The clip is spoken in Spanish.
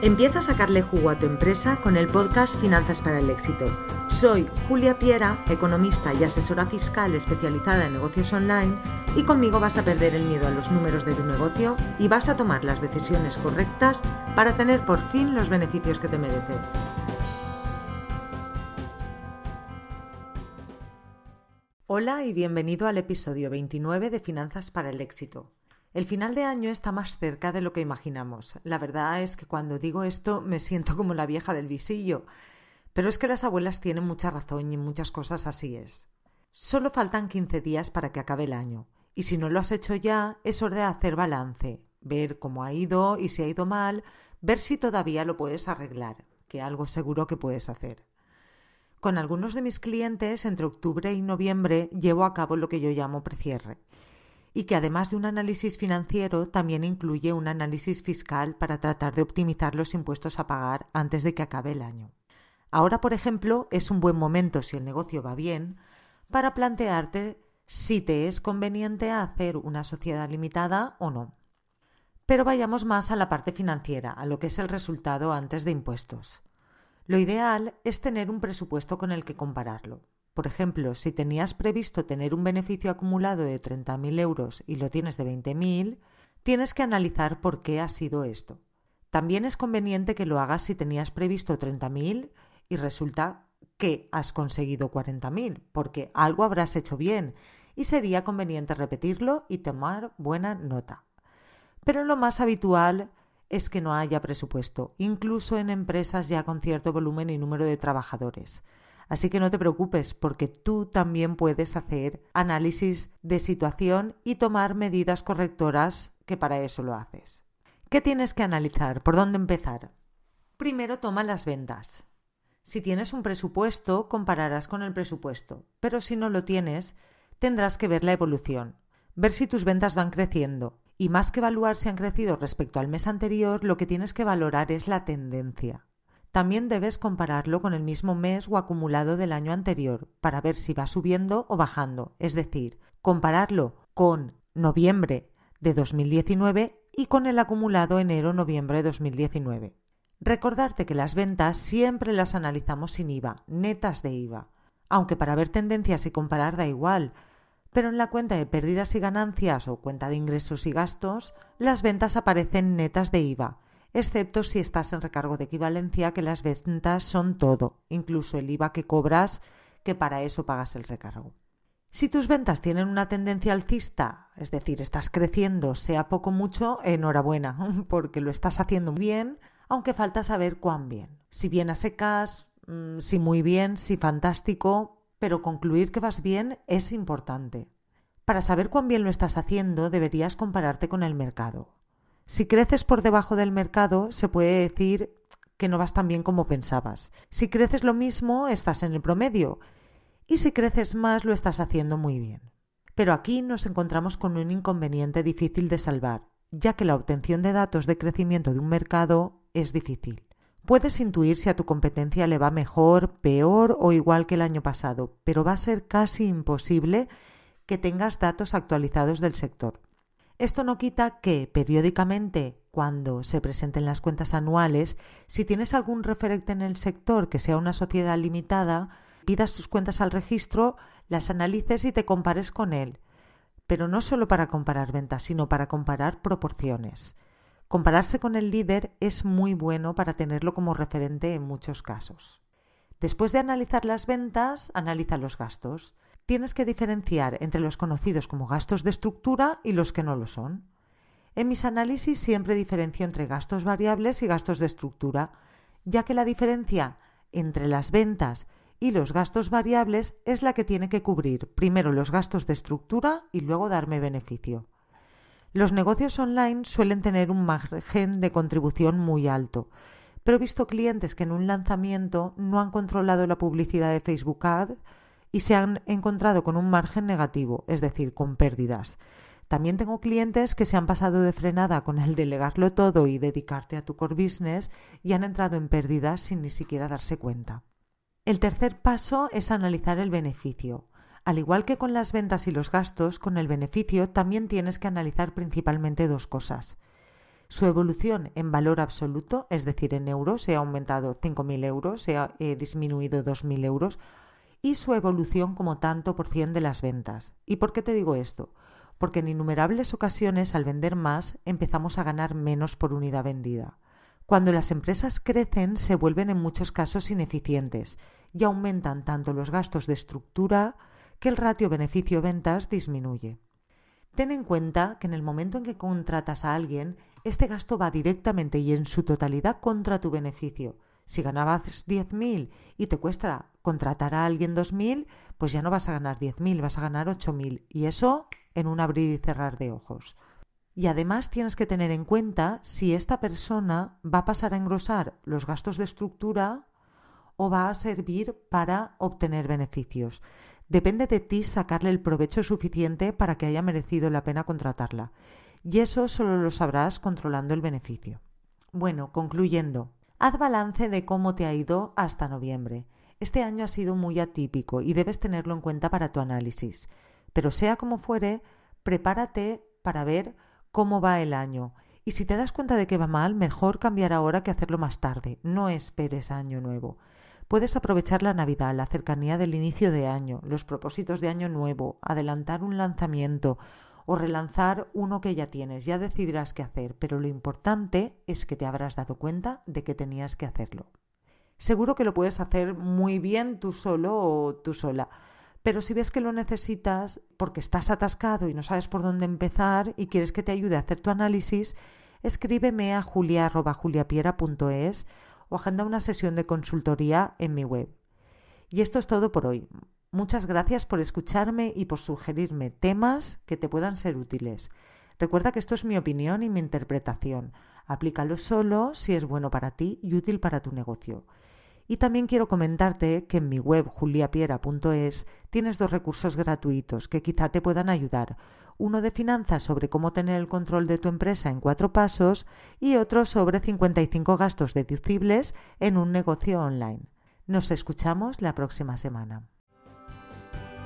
Empieza a sacarle jugo a tu empresa con el podcast Finanzas para el Éxito. Soy Julia Piera, economista y asesora fiscal especializada en negocios online y conmigo vas a perder el miedo a los números de tu negocio y vas a tomar las decisiones correctas para tener por fin los beneficios que te mereces. Hola y bienvenido al episodio 29 de Finanzas para el Éxito. El final de año está más cerca de lo que imaginamos. La verdad es que cuando digo esto me siento como la vieja del visillo. Pero es que las abuelas tienen mucha razón y en muchas cosas así es. Solo faltan 15 días para que acabe el año. Y si no lo has hecho ya, es hora de hacer balance, ver cómo ha ido y si ha ido mal, ver si todavía lo puedes arreglar, que algo seguro que puedes hacer. Con algunos de mis clientes, entre octubre y noviembre, llevo a cabo lo que yo llamo precierre, y que además de un análisis financiero, también incluye un análisis fiscal para tratar de optimizar los impuestos a pagar antes de que acabe el año. Ahora, por ejemplo, es un buen momento, si el negocio va bien, para plantearte si te es conveniente hacer una sociedad limitada o no. Pero vayamos más a la parte financiera, a lo que es el resultado antes de impuestos. Lo ideal es tener un presupuesto con el que compararlo. Por ejemplo, si tenías previsto tener un beneficio acumulado de 30.000 euros y lo tienes de 20.000, tienes que analizar por qué ha sido esto. También es conveniente que lo hagas si tenías previsto 30.000 y resulta que has conseguido 40.000, porque algo habrás hecho bien y sería conveniente repetirlo y tomar buena nota. Pero lo más habitual es que no haya presupuesto, incluso en empresas ya con cierto volumen y número de trabajadores. Así que no te preocupes porque tú también puedes hacer análisis de situación y tomar medidas correctoras que para eso lo haces. ¿Qué tienes que analizar? ¿Por dónde empezar? Primero toma las ventas. Si tienes un presupuesto, compararás con el presupuesto, pero si no lo tienes, tendrás que ver la evolución, ver si tus ventas van creciendo, y más que evaluar si han crecido respecto al mes anterior, lo que tienes que valorar es la tendencia. También debes compararlo con el mismo mes o acumulado del año anterior para ver si va subiendo o bajando, es decir, compararlo con noviembre de 2019 y con el acumulado enero-noviembre de 2019. Recordarte que las ventas siempre las analizamos sin IVA, netas de IVA, aunque para ver tendencias y comparar da igual, pero en la cuenta de pérdidas y ganancias o cuenta de ingresos y gastos, las ventas aparecen netas de IVA, excepto si estás en recargo de equivalencia, que las ventas son todo, incluso el IVA que cobras, que para eso pagas el recargo. Si tus ventas tienen una tendencia alcista, es decir, estás creciendo, sea poco mucho, enhorabuena, porque lo estás haciendo bien, aunque falta saber cuán bien. Si bien a secas, mm, si muy bien, si fantástico, pero concluir que vas bien es importante. Para saber cuán bien lo estás haciendo deberías compararte con el mercado. Si creces por debajo del mercado, se puede decir que no vas tan bien como pensabas. Si creces lo mismo, estás en el promedio. Y si creces más, lo estás haciendo muy bien. Pero aquí nos encontramos con un inconveniente difícil de salvar, ya que la obtención de datos de crecimiento de un mercado es difícil. Puedes intuir si a tu competencia le va mejor, peor o igual que el año pasado, pero va a ser casi imposible que tengas datos actualizados del sector. Esto no quita que periódicamente, cuando se presenten las cuentas anuales, si tienes algún referente en el sector que sea una sociedad limitada, pidas tus cuentas al registro, las analices y te compares con él. Pero no solo para comparar ventas, sino para comparar proporciones. Compararse con el líder es muy bueno para tenerlo como referente en muchos casos. Después de analizar las ventas, analiza los gastos. Tienes que diferenciar entre los conocidos como gastos de estructura y los que no lo son. En mis análisis siempre diferencio entre gastos variables y gastos de estructura, ya que la diferencia entre las ventas y los gastos variables es la que tiene que cubrir primero los gastos de estructura y luego darme beneficio. Los negocios online suelen tener un margen de contribución muy alto, pero he visto clientes que en un lanzamiento no han controlado la publicidad de Facebook Ad y se han encontrado con un margen negativo, es decir, con pérdidas. También tengo clientes que se han pasado de frenada con el delegarlo todo y dedicarte a tu core business y han entrado en pérdidas sin ni siquiera darse cuenta. El tercer paso es analizar el beneficio. Al igual que con las ventas y los gastos, con el beneficio también tienes que analizar principalmente dos cosas. su evolución en valor absoluto, es decir, en euros, se ha aumentado 5.000 euros, se ha eh, disminuido 2.000 euros, y su evolución como tanto por cien de las ventas. ¿Y por qué te digo esto? Porque en innumerables ocasiones al vender más empezamos a ganar menos por unidad vendida. Cuando las empresas crecen se vuelven en muchos casos ineficientes y aumentan tanto los gastos de estructura que el ratio beneficio-ventas disminuye. Ten en cuenta que en el momento en que contratas a alguien, este gasto va directamente y en su totalidad contra tu beneficio. Si ganabas 10.000 y te cuesta contratar a alguien 2.000, pues ya no vas a ganar 10.000, vas a ganar 8.000. Y eso en un abrir y cerrar de ojos. Y además tienes que tener en cuenta si esta persona va a pasar a engrosar los gastos de estructura o va a servir para obtener beneficios. Depende de ti sacarle el provecho suficiente para que haya merecido la pena contratarla. Y eso solo lo sabrás controlando el beneficio. Bueno, concluyendo, haz balance de cómo te ha ido hasta noviembre. Este año ha sido muy atípico y debes tenerlo en cuenta para tu análisis. Pero sea como fuere, prepárate para ver cómo va el año. Y si te das cuenta de que va mal, mejor cambiar ahora que hacerlo más tarde. No esperes año nuevo. Puedes aprovechar la Navidad, la cercanía del inicio de año, los propósitos de año nuevo, adelantar un lanzamiento o relanzar uno que ya tienes. Ya decidirás qué hacer, pero lo importante es que te habrás dado cuenta de que tenías que hacerlo. Seguro que lo puedes hacer muy bien tú solo o tú sola. Pero si ves que lo necesitas porque estás atascado y no sabes por dónde empezar y quieres que te ayude a hacer tu análisis, escríbeme a julia.juliapiera.es o agenda una sesión de consultoría en mi web. Y esto es todo por hoy. Muchas gracias por escucharme y por sugerirme temas que te puedan ser útiles. Recuerda que esto es mi opinión y mi interpretación. Aplícalo solo si es bueno para ti y útil para tu negocio. Y también quiero comentarte que en mi web juliapiera.es tienes dos recursos gratuitos que quizá te puedan ayudar. Uno de finanzas sobre cómo tener el control de tu empresa en cuatro pasos y otro sobre 55 gastos deducibles en un negocio online. Nos escuchamos la próxima semana.